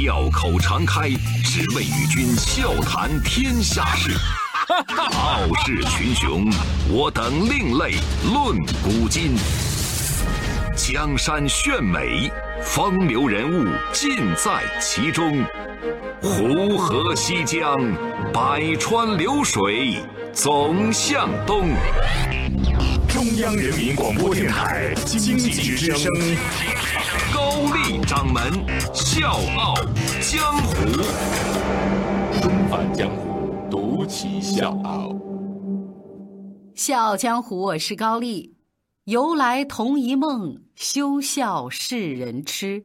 笑口常开，只为与君笑谈天下事。傲视群雄，我等另类论古今。江山炫美，风流人物尽在其中。湖河西江，百川流水总向东。中央人民广播电台经济之声，高丽掌门笑傲江湖，重返江湖，独骑笑傲。笑傲江湖，我是高丽。由来同一梦，休笑世人痴。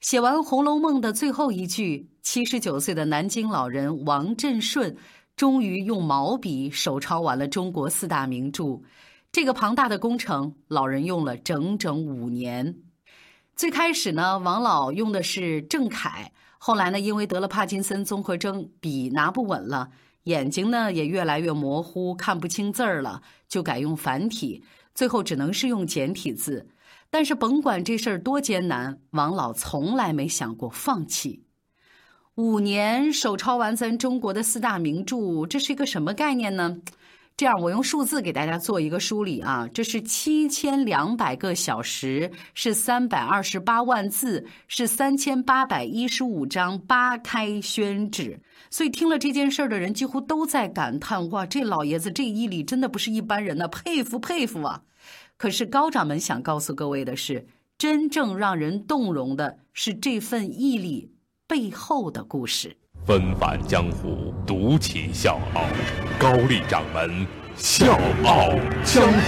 写完《红楼梦》的最后一句，七十九岁的南京老人王振顺，终于用毛笔手抄完了中国四大名著。这个庞大的工程，老人用了整整五年。最开始呢，王老用的是正楷，后来呢，因为得了帕金森综合征，笔拿不稳了，眼睛呢也越来越模糊，看不清字儿了，就改用繁体，最后只能是用简体字。但是甭管这事儿多艰难，王老从来没想过放弃。五年手抄完咱中国的四大名著，这是一个什么概念呢？这样，我用数字给大家做一个梳理啊，这是七千两百个小时，是三百二十八万字，是三千八百一十五张八开宣纸。所以听了这件事儿的人，几乎都在感叹：哇，这老爷子这毅力真的不是一般人呐，佩服佩服啊！可是高掌门想告诉各位的是，真正让人动容的是这份毅力背后的故事。纷返江湖，独起笑傲。高丽掌门笑傲江湖，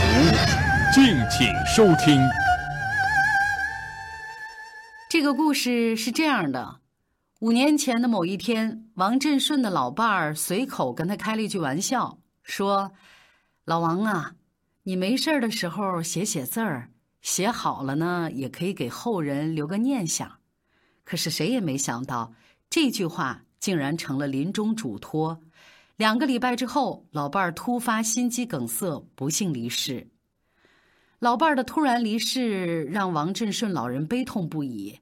敬请收听。这个故事是这样的：五年前的某一天，王振顺的老伴儿随口跟他开了一句玩笑，说：“老王啊，你没事的时候写写字儿，写好了呢，也可以给后人留个念想。”可是谁也没想到，这句话。竟然成了临终嘱托。两个礼拜之后，老伴儿突发心肌梗塞，不幸离世。老伴儿的突然离世让王振顺老人悲痛不已。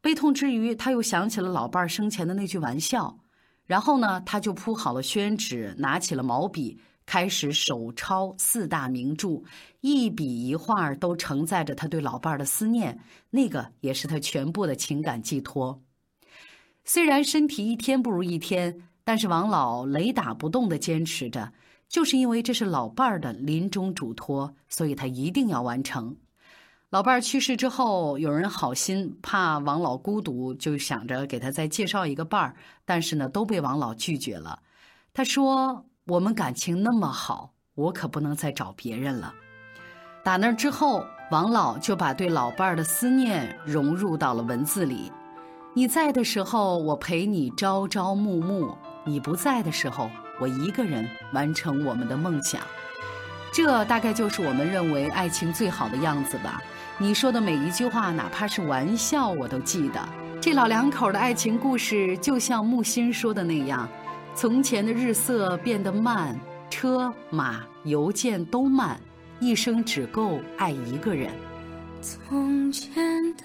悲痛之余，他又想起了老伴儿生前的那句玩笑，然后呢，他就铺好了宣纸，拿起了毛笔，开始手抄四大名著，一笔一画都承载着他对老伴儿的思念，那个也是他全部的情感寄托。虽然身体一天不如一天，但是王老雷打不动地坚持着，就是因为这是老伴儿的临终嘱托，所以他一定要完成。老伴儿去世之后，有人好心怕王老孤独，就想着给他再介绍一个伴儿，但是呢，都被王老拒绝了。他说：“我们感情那么好，我可不能再找别人了。”打那之后，王老就把对老伴儿的思念融入到了文字里。你在的时候，我陪你朝朝暮暮；你不在的时候，我一个人完成我们的梦想。这大概就是我们认为爱情最好的样子吧。你说的每一句话，哪怕是玩笑，我都记得。这老两口的爱情故事，就像木心说的那样：从前的日色变得慢，车马邮件都慢，一生只够爱一个人。从前的。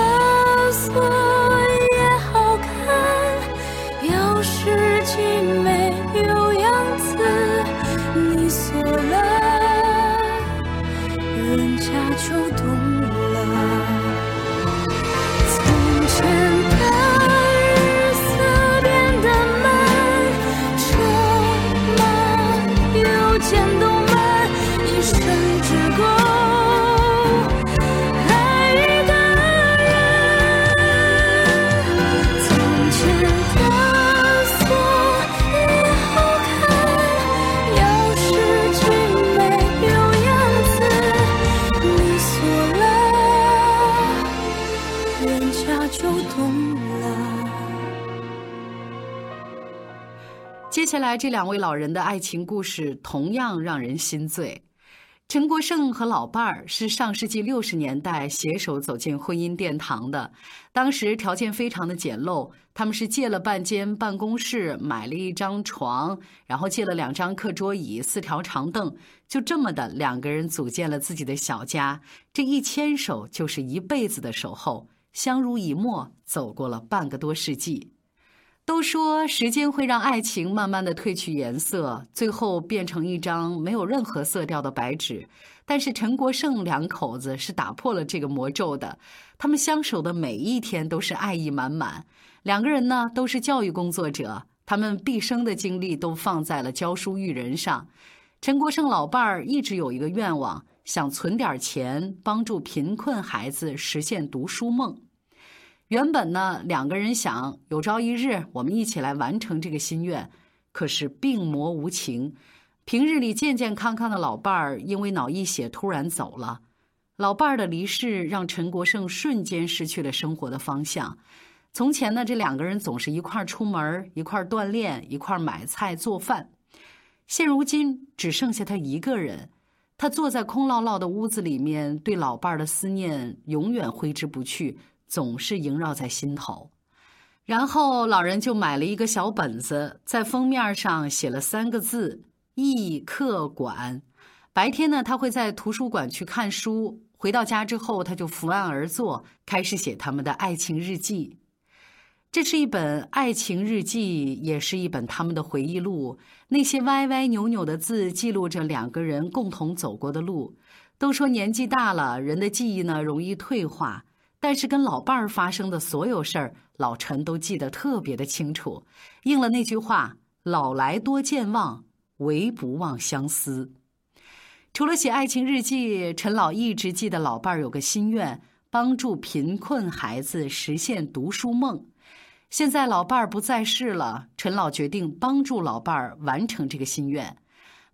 来这两位老人的爱情故事同样让人心醉。陈国胜和老伴儿是上世纪六十年代携手走进婚姻殿堂的，当时条件非常的简陋，他们是借了半间办公室，买了一张床，然后借了两张课桌椅、四条长凳，就这么的两个人组建了自己的小家。这一牵手就是一辈子的守候，相濡以沫，走过了半个多世纪。都说时间会让爱情慢慢的褪去颜色，最后变成一张没有任何色调的白纸。但是陈国胜两口子是打破了这个魔咒的，他们相守的每一天都是爱意满满。两个人呢都是教育工作者，他们毕生的精力都放在了教书育人上。陈国胜老伴儿一直有一个愿望，想存点钱帮助贫困孩子实现读书梦。原本呢，两个人想有朝一日我们一起来完成这个心愿，可是病魔无情，平日里健健康康的老伴儿因为脑溢血突然走了。老伴儿的离世让陈国胜瞬间失去了生活的方向。从前呢，这两个人总是一块儿出门，一块儿锻炼，一块儿买菜做饭。现如今只剩下他一个人，他坐在空落落的屋子里面，对老伴儿的思念永远挥之不去。总是萦绕在心头，然后老人就买了一个小本子，在封面上写了三个字“易客馆”。白天呢，他会在图书馆去看书；回到家之后，他就伏案而坐，开始写他们的爱情日记。这是一本爱情日记，也是一本他们的回忆录。那些歪歪扭扭的字，记录着两个人共同走过的路。都说年纪大了，人的记忆呢容易退化。但是跟老伴儿发生的所有事儿，老陈都记得特别的清楚，应了那句话：“老来多健忘，唯不忘相思。”除了写爱情日记，陈老一直记得老伴儿有个心愿，帮助贫困孩子实现读书梦。现在老伴儿不在世了，陈老决定帮助老伴儿完成这个心愿。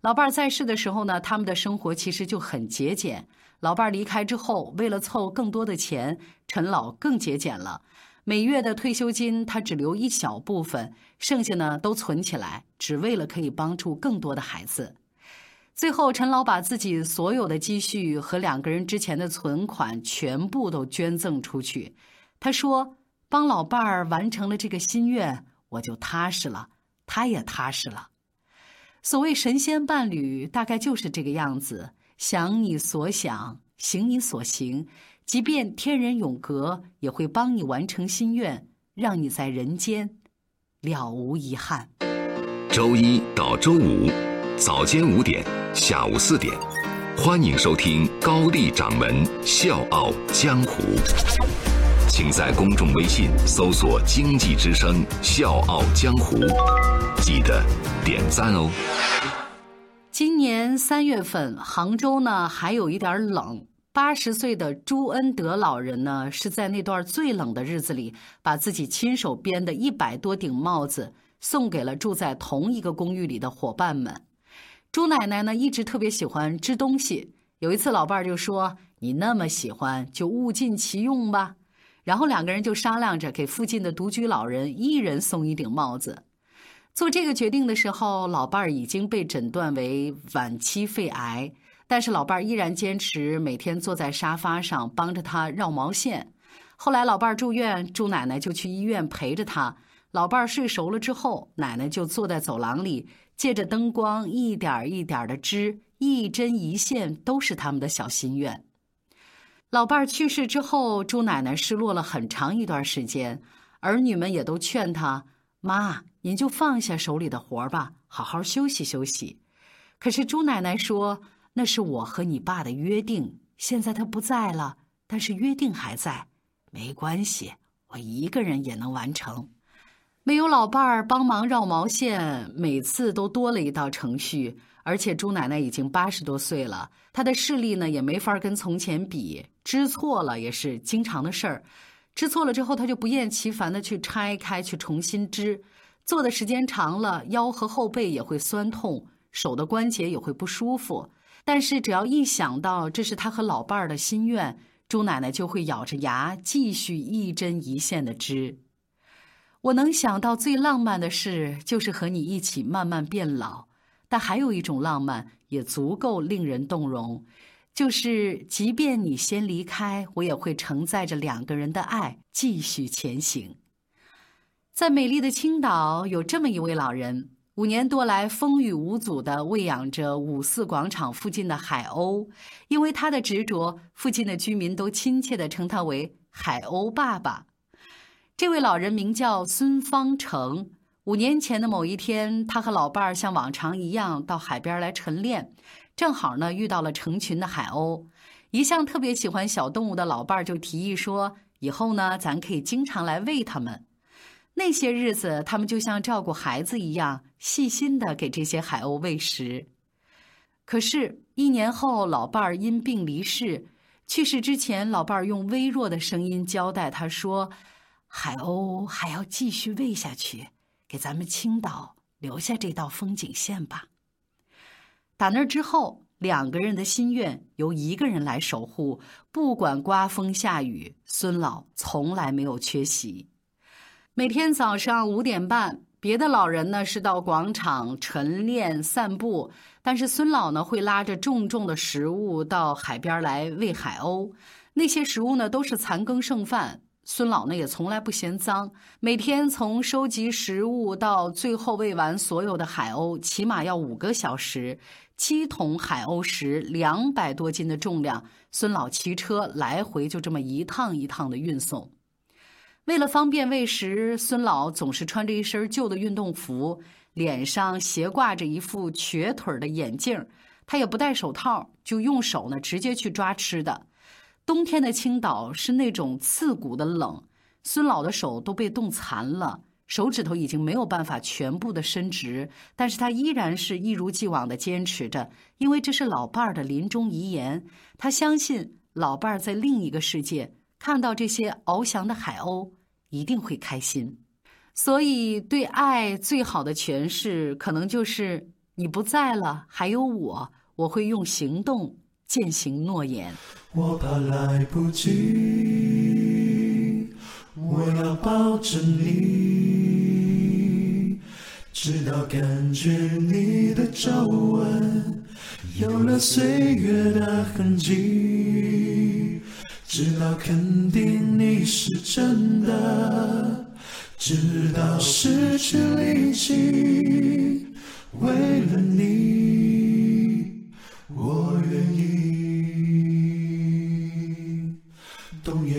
老伴儿在世的时候呢，他们的生活其实就很节俭。老伴儿离开之后，为了凑更多的钱，陈老更节俭了。每月的退休金，他只留一小部分，剩下呢都存起来，只为了可以帮助更多的孩子。最后，陈老把自己所有的积蓄和两个人之前的存款全部都捐赠出去。他说：“帮老伴儿完成了这个心愿，我就踏实了，他也踏实了。”所谓神仙伴侣，大概就是这个样子。想你所想，行你所行，即便天人永隔，也会帮你完成心愿，让你在人间了无遗憾。周一到周五早间五点，下午四点，欢迎收听高丽掌门笑傲江湖。请在公众微信搜索“经济之声笑傲江湖”，记得点赞哦。今年三月份，杭州呢还有一点冷。八十岁的朱恩德老人呢，是在那段最冷的日子里，把自己亲手编的一百多顶帽子送给了住在同一个公寓里的伙伴们。朱奶奶呢，一直特别喜欢织东西。有一次，老伴儿就说：“你那么喜欢，就物尽其用吧。”然后两个人就商量着，给附近的独居老人一人送一顶帽子。做这个决定的时候，老伴儿已经被诊断为晚期肺癌，但是老伴儿依然坚持每天坐在沙发上帮着他绕毛线。后来老伴儿住院，朱奶奶就去医院陪着他。老伴儿睡熟了之后，奶奶就坐在走廊里，借着灯光一点一点的织，一针一线都是他们的小心愿。老伴儿去世之后，朱奶奶失落了很长一段时间，儿女们也都劝她妈。您就放下手里的活儿吧，好好休息休息。可是朱奶奶说：“那是我和你爸的约定，现在他不在了，但是约定还在，没关系，我一个人也能完成。没有老伴儿帮忙绕毛线，每次都多了一道程序。而且朱奶奶已经八十多岁了，她的视力呢也没法跟从前比，织错了也是经常的事儿。织错了之后，他就不厌其烦的去拆开，去重新织。”坐的时间长了，腰和后背也会酸痛，手的关节也会不舒服。但是只要一想到这是他和老伴儿的心愿，朱奶奶就会咬着牙继续一针一线的织。我能想到最浪漫的事，就是和你一起慢慢变老。但还有一种浪漫也足够令人动容，就是即便你先离开，我也会承载着两个人的爱继续前行。在美丽的青岛，有这么一位老人，五年多来风雨无阻地喂养着五四广场附近的海鸥。因为他的执着，附近的居民都亲切地称他为“海鸥爸爸”。这位老人名叫孙方成。五年前的某一天，他和老伴儿像往常一样到海边来晨练，正好呢遇到了成群的海鸥。一向特别喜欢小动物的老伴儿就提议说：“以后呢，咱可以经常来喂它们。”那些日子，他们就像照顾孩子一样，细心的给这些海鸥喂食。可是，一年后，老伴儿因病离世。去世之前，老伴儿用微弱的声音交代他说：“海鸥还要继续喂下去，给咱们青岛留下这道风景线吧。”打那之后，两个人的心愿由一个人来守护，不管刮风下雨，孙老从来没有缺席。每天早上五点半，别的老人呢是到广场晨练散步，但是孙老呢会拉着重重的食物到海边来喂海鸥。那些食物呢都是残羹剩饭，孙老呢也从来不嫌脏。每天从收集食物到最后喂完所有的海鸥，起码要五个小时。七桶海鸥食，两百多斤的重量，孙老骑车来回就这么一趟一趟的运送。为了方便喂食，孙老总是穿着一身旧的运动服，脸上斜挂着一副瘸腿的眼镜他也不戴手套，就用手呢直接去抓吃的。冬天的青岛是那种刺骨的冷，孙老的手都被冻残了，手指头已经没有办法全部的伸直，但是他依然是一如既往的坚持着，因为这是老伴儿的临终遗言。他相信老伴儿在另一个世界看到这些翱翔的海鸥。一定会开心，所以对爱最好的诠释，可能就是你不在了，还有我，我会用行动践行诺言。我怕来不及，我要抱着你，直到感觉你的皱纹有了岁月的痕迹。直到肯定你是真的，直到失去力气，为了你，我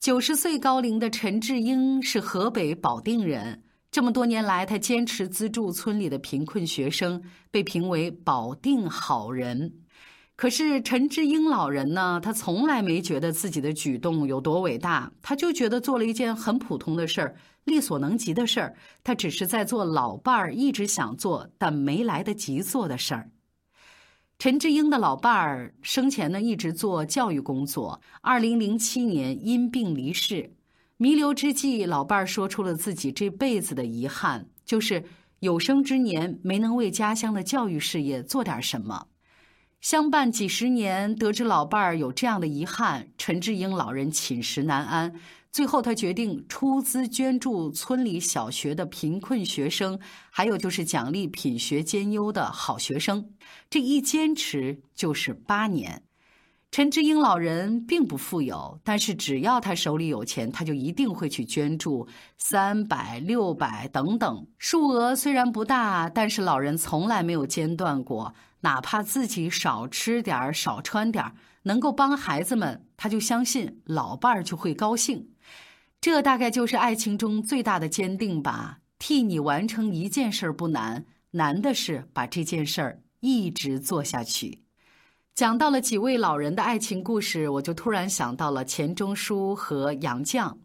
九十岁高龄的陈志英是河北保定人。这么多年来，他坚持资助村里的贫困学生，被评为保定好人。可是陈志英老人呢？他从来没觉得自己的举动有多伟大，他就觉得做了一件很普通的事儿，力所能及的事儿。他只是在做老伴儿一直想做但没来得及做的事儿。陈志英的老伴儿生前呢一直做教育工作，二零零七年因病离世。弥留之际，老伴儿说出了自己这辈子的遗憾，就是有生之年没能为家乡的教育事业做点什么。相伴几十年，得知老伴儿有这样的遗憾，陈志英老人寝食难安。最后，他决定出资捐助村里小学的贫困学生，还有就是奖励品学兼优的好学生。这一坚持就是八年。陈志英老人并不富有，但是只要他手里有钱，他就一定会去捐助，三百、六百等等，数额虽然不大，但是老人从来没有间断过，哪怕自己少吃点儿、少穿点儿，能够帮孩子们，他就相信老伴儿就会高兴。这大概就是爱情中最大的坚定吧。替你完成一件事儿不难，难的是把这件事儿一直做下去。讲到了几位老人的爱情故事，我就突然想到了钱钟书和杨绛。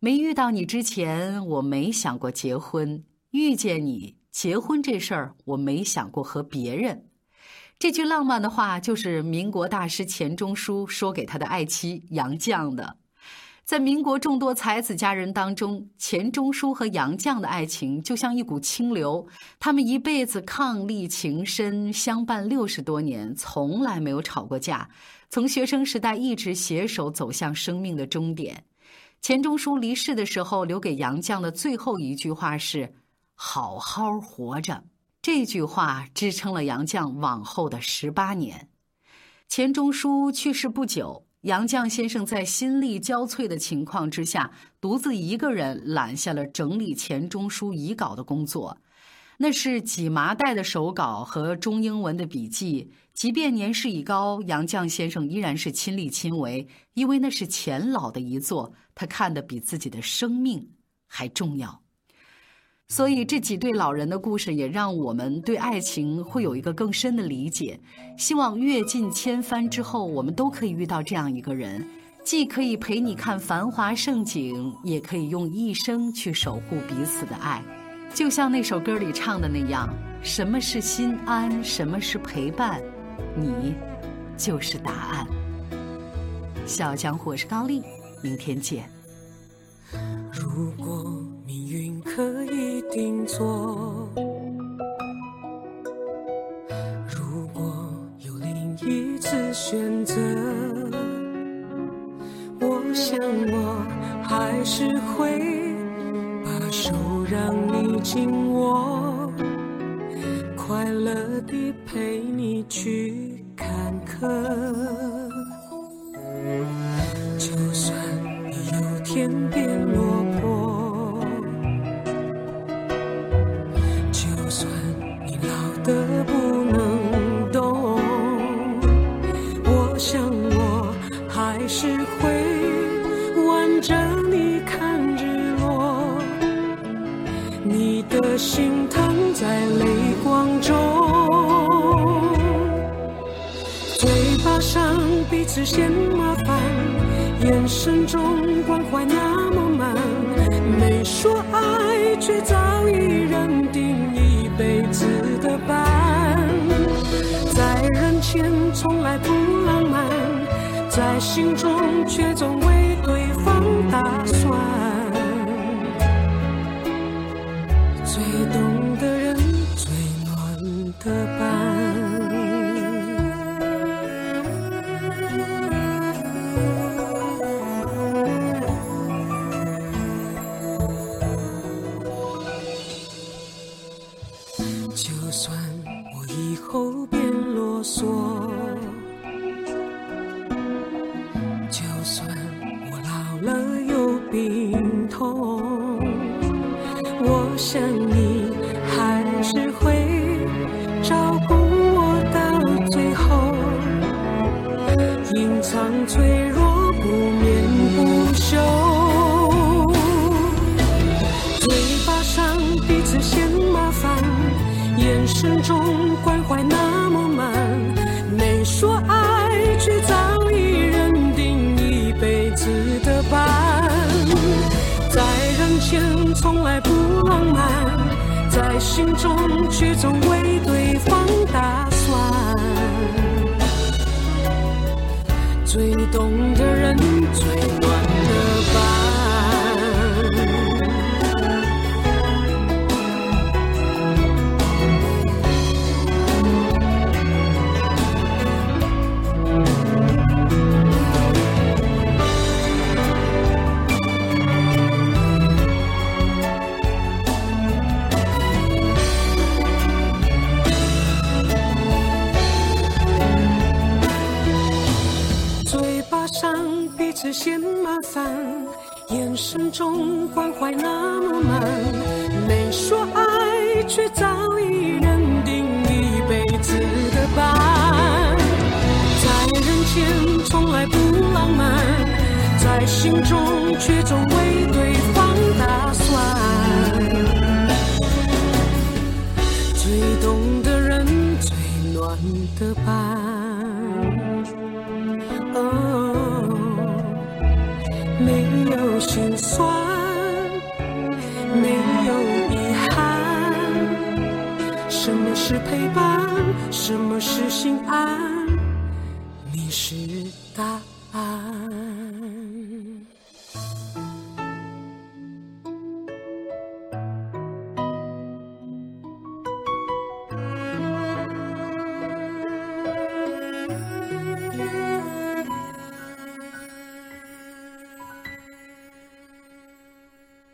没遇到你之前，我没想过结婚；遇见你，结婚这事儿，我没想过和别人。这句浪漫的话，就是民国大师钱钟书说给他的爱妻杨绛的。在民国众多才子佳人当中，钱钟书和杨绛的爱情就像一股清流，他们一辈子伉俪情深，相伴六十多年，从来没有吵过架。从学生时代一直携手走向生命的终点。钱钟书离世的时候，留给杨绛的最后一句话是“好好活着”。这句话支撑了杨绛往后的十八年。钱钟书去世不久。杨绛先生在心力交瘁的情况之下，独自一个人揽下了整理钱钟书遗稿的工作。那是几麻袋的手稿和中英文的笔记。即便年事已高，杨绛先生依然是亲力亲为，因为那是钱老的遗作，他看得比自己的生命还重要。所以这几对老人的故事也让我们对爱情会有一个更深的理解。希望阅尽千帆之后，我们都可以遇到这样一个人，既可以陪你看繁华盛景，也可以用一生去守护彼此的爱。就像那首歌里唱的那样：“什么是心安？什么是陪伴？你就是答案。”小江，我是高丽，明天见。如果命运可以定做，如果有另一次选择，我想我还是会把手让你紧握，快乐地陪你去坎坷，的心疼在泪光中。嘴巴上彼此嫌麻烦，眼神中关怀那么满，没说爱，却早已认定一辈子的伴。在人前从来不浪漫，在心中却总为对方打眼神中关怀那么满，没说爱，却早已认定一辈子的伴。在人前从来不浪漫，在心中却总为对方打算。最懂生中关怀那么满，没说爱，却早已认定一辈子的伴。在人前从来不浪漫，在心中却总为对方打算。最懂的人，最暖的伴。心酸，没有遗憾。什么是陪伴？什么是心安？